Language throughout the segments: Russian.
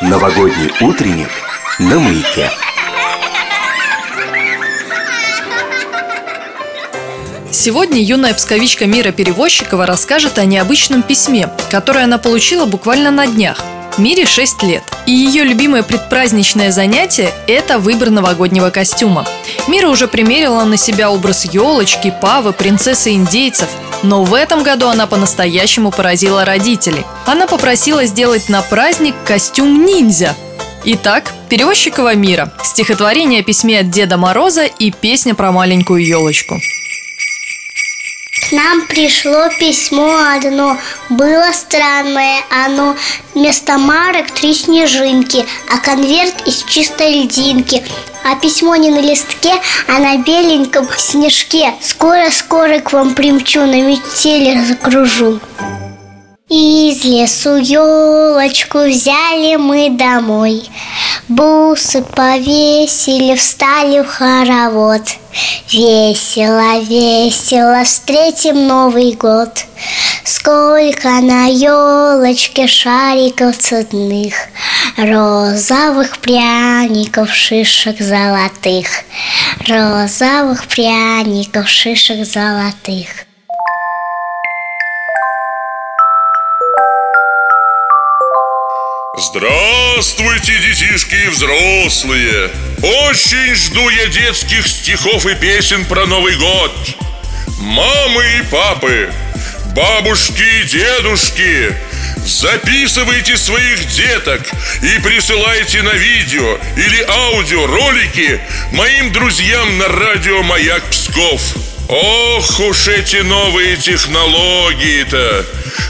Новогодний утренник на маяке. Сегодня юная псковичка Мира Перевозчикова расскажет о необычном письме, которое она получила буквально на днях. Мире 6 лет, и ее любимое предпраздничное занятие – это выбор новогоднего костюма. Мира уже примерила на себя образ елочки, павы, принцессы индейцев, но в этом году она по-настоящему поразила родителей. Она попросила сделать на праздник костюм ниндзя. Итак, Перевозчикова Мира, стихотворение о письме от Деда Мороза и песня про маленькую елочку. Нам пришло письмо одно, было странное оно. Вместо марок три снежинки, а конверт из чистой льдинки. А письмо не на листке, а на беленьком снежке. Скоро-скоро к вам примчу, на метели закружу. Из лесу елочку взяли мы домой Бусы повесили, встали в хоровод. Весело, весело встретим Новый год. Сколько на елочке шариков цветных Розовых пряников, шишек золотых. Розовых пряников, шишек золотых Здравствуйте, детишки и взрослые! Очень жду я детских стихов и песен про Новый год. Мамы и папы, бабушки и дедушки, записывайте своих деток и присылайте на видео или аудио ролики моим друзьям на радио «Маяк Псков». Ох уж эти новые технологии-то!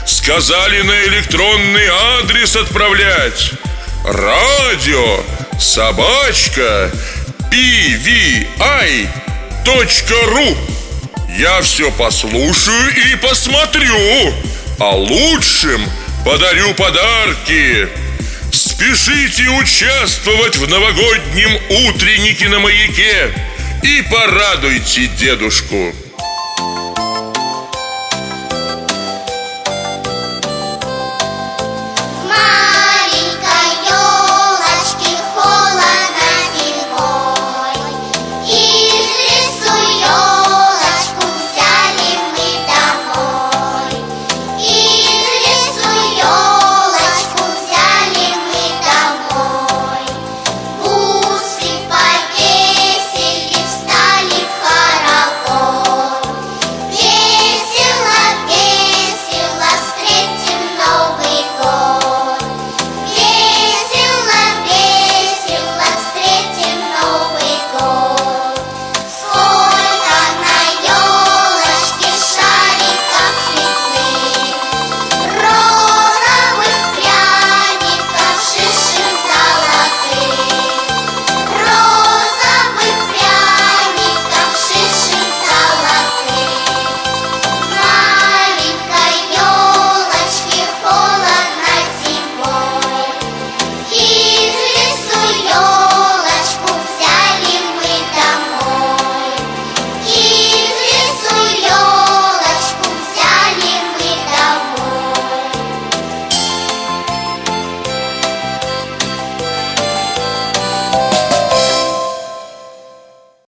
Сказали на электронный адрес отправлять. Радио собачка pvi.ru Я все послушаю и посмотрю А лучшим подарю подарки. Спешите участвовать в новогоднем утреннике на маяке и порадуйте дедушку.